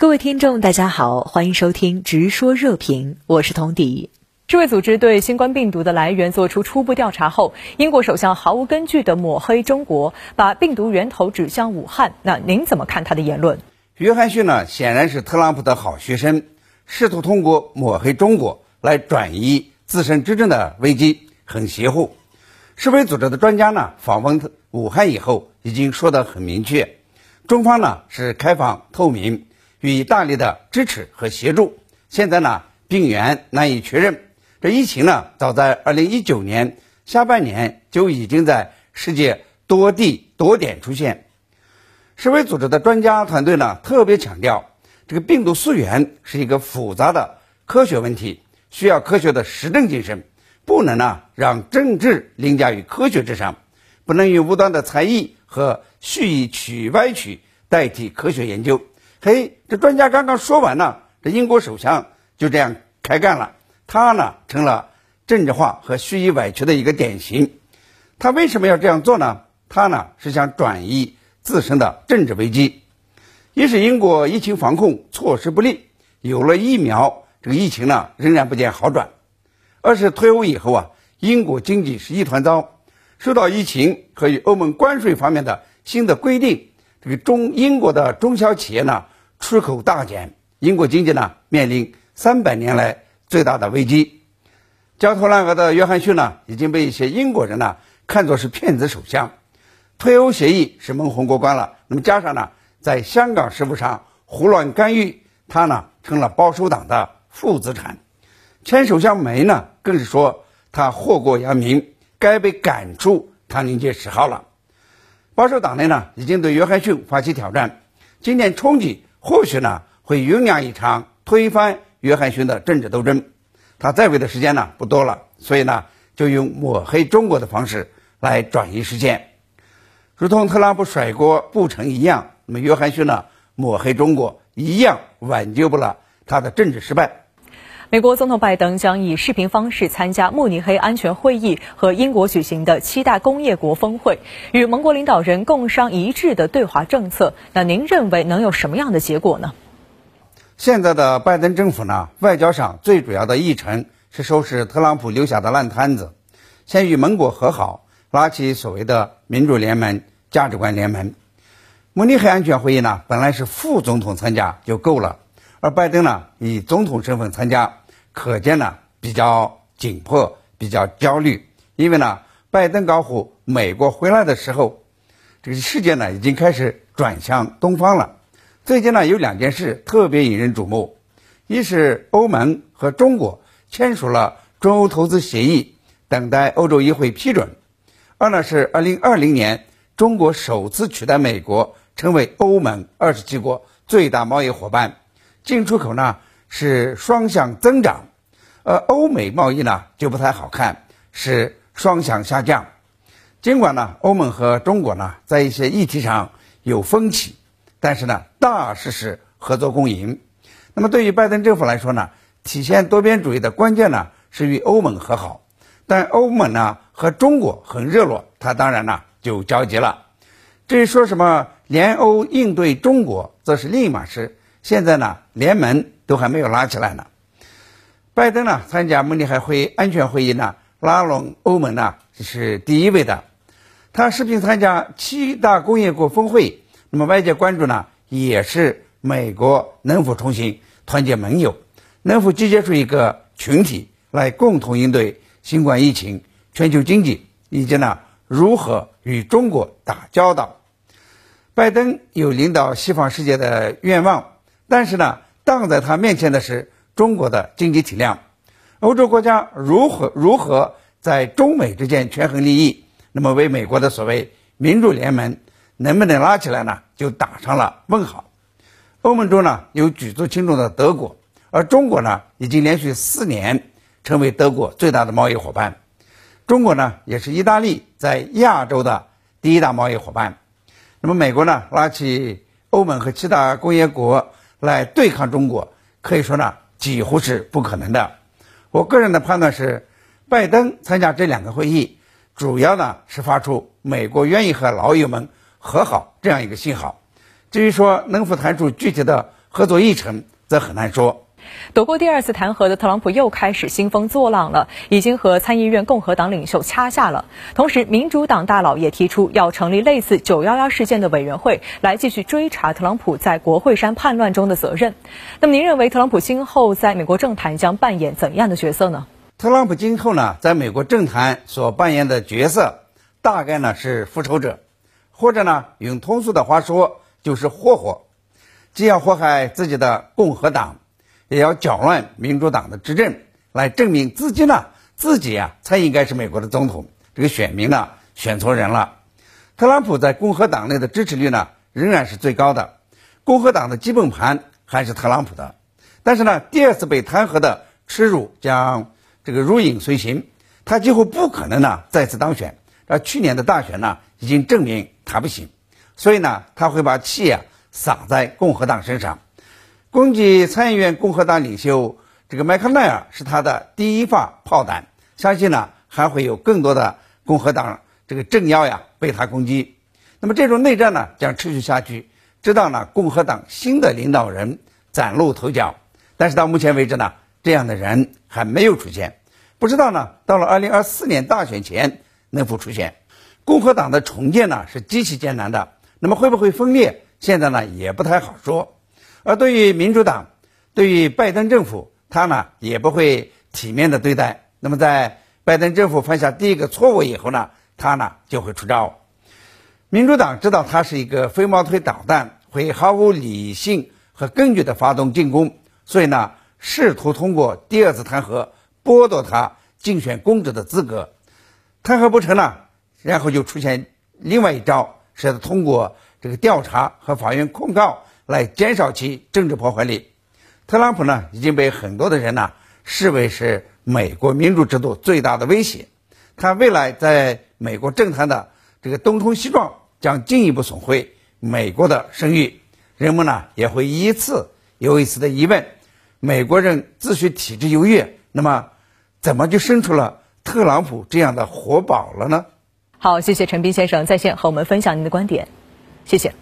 各位听众，大家好，欢迎收听《直说热评》，我是童迪。世卫组织对新冠病毒的来源做出初步调查后，英国首相毫无根据的抹黑中国，把病毒源头指向武汉。那您怎么看他的言论？约翰逊呢，显然是特朗普的好学生，试图通过抹黑中国来转移自身执政的危机，很邪乎。世卫组织的专家呢，访问武汉以后，已经说得很明确，中方呢是开放透明。予以大力的支持和协助。现在呢，病源难以确认。这疫情呢，早在二零一九年下半年就已经在世界多地多点出现。世卫组织的专家团队呢，特别强调，这个病毒溯源是一个复杂的科学问题，需要科学的实证精神，不能呢让政治凌驾于科学之上，不能用无端的猜疑和蓄意曲歪曲代替科学研究。嘿，这专家刚刚说完呢，这英国首相就这样开干了。他呢成了政治化和虚以委屈的一个典型。他为什么要这样做呢？他呢是想转移自身的政治危机。一是英国疫情防控措施不力，有了疫苗，这个疫情呢仍然不见好转；二是退欧以后啊，英国经济是一团糟，受到疫情和与欧盟关税方面的新的规定，这个中英国的中小企业呢。出口大减，英国经济呢面临三百年来最大的危机。焦头烂额的约翰逊呢已经被一些英国人呢看作是骗子首相。退欧协议是蒙混过关了，那么加上呢在香港事务上胡乱干预，他呢成了保守党的负资产。前首相梅呢更是说他祸国殃民，该被赶出唐宁街十号了。保守党内呢已经对约翰逊发起挑战，今年春季。或许呢会酝酿一场推翻约翰逊的政治斗争，他在位的时间呢不多了，所以呢就用抹黑中国的方式来转移视线，如同特朗普甩锅不成一样，那么约翰逊呢抹黑中国一样挽救不了他的政治失败。美国总统拜登将以视频方式参加慕尼黑安全会议和英国举行的七大工业国峰会，与盟国领导人共商一致的对华政策。那您认为能有什么样的结果呢？现在的拜登政府呢，外交上最主要的议程是收拾特朗普留下的烂摊子，先与盟国和好，拉起所谓的民主联盟、价值观联盟。慕尼黑安全会议呢，本来是副总统参加就够了，而拜登呢，以总统身份参加。可见呢，比较紧迫，比较焦虑，因为呢，拜登搞虎美国回来的时候，这个世界呢已经开始转向东方了。最近呢，有两件事特别引人瞩目：一是欧盟和中国签署了中欧投资协议，等待欧洲议会批准；二呢是二零二零年，中国首次取代美国成为欧盟二十七国最大贸易伙伴，进出口呢。是双向增长，而欧美贸易呢就不太好看，是双向下降。尽管呢，欧盟和中国呢在一些议题上有分歧，但是呢，大势是合作共赢。那么对于拜登政府来说呢，体现多边主义的关键呢是与欧盟和好，但欧盟呢和中国很热络，他当然呢就着急了。至于说什么联欧应对中国，则是另一码事。现在呢，联盟。都还没有拉起来呢。拜登呢参加慕尼黑会安全会议呢，拉拢欧盟呢是第一位的。他视频参加七大工业国峰会，那么外界关注呢也是美国能否重新团结盟友，能否集结出一个群体来共同应对新冠疫情、全球经济以及呢如何与中国打交道。拜登有领导西方世界的愿望，但是呢。挡在他面前的是中国的经济体量，欧洲国家如何如何在中美之间权衡利益？那么为美国的所谓民主联盟能不能拉起来呢？就打上了问号。欧盟中呢有举足轻重的德国，而中国呢已经连续四年成为德国最大的贸易伙伴。中国呢也是意大利在亚洲的第一大贸易伙伴。那么美国呢拉起欧盟和其他工业国。来对抗中国，可以说呢几乎是不可能的。我个人的判断是，拜登参加这两个会议，主要呢是发出美国愿意和老友们和好这样一个信号。至于说能否谈出具体的合作议程则很难说。躲过第二次弹劾的特朗普又开始兴风作浪了，已经和参议院共和党领袖掐架了。同时，民主党大佬也提出要成立类似九幺幺事件的委员会，来继续追查特朗普在国会山叛乱中的责任。那么，您认为特朗普今后在美国政坛将扮演怎样的角色呢？特朗普今后呢，在美国政坛所扮演的角色，大概呢是复仇者，或者呢用通俗的话说就是霍霍，既要祸害自己的共和党。也要搅乱民主党的执政，来证明自己呢，自己啊才应该是美国的总统。这个选民呢选错人了。特朗普在共和党内的支持率呢仍然是最高的，共和党的基本盘还是特朗普的。但是呢，第二次被弹劾的耻辱将这个如影随形，他几乎不可能呢再次当选。而去年的大选呢已经证明他不行，所以呢他会把气啊撒在共和党身上。攻击参议院共和党领袖这个麦克奈尔是他的第一发炮弹，相信呢还会有更多的共和党这个政要呀被他攻击。那么这种内战呢将持续下去，直到呢共和党新的领导人崭露头角。但是到目前为止呢，这样的人还没有出现，不知道呢到了二零二四年大选前能否出现。共和党的重建呢是极其艰难的，那么会不会分裂，现在呢也不太好说。而对于民主党，对于拜登政府，他呢也不会体面的对待。那么在拜登政府犯下第一个错误以后呢，他呢就会出招。民主党知道他是一个飞毛腿导弹，会毫无理性和根据的发动进攻，所以呢试图通过第二次弹劾剥夺他竞选公职的资格。弹劾不成呢，然后就出现另外一招，是通过这个调查和法院控告。来减少其政治破坏力。特朗普呢已经被很多的人呢视为是美国民主制度最大的威胁，他未来在美国政坛的这个东冲西撞将进一步损毁美国的声誉。人们呢也会一次又一次的疑问：美国人自诩体制优越，那么怎么就生出了特朗普这样的活宝了呢？好，谢谢陈斌先生在线和我们分享您的观点，谢谢。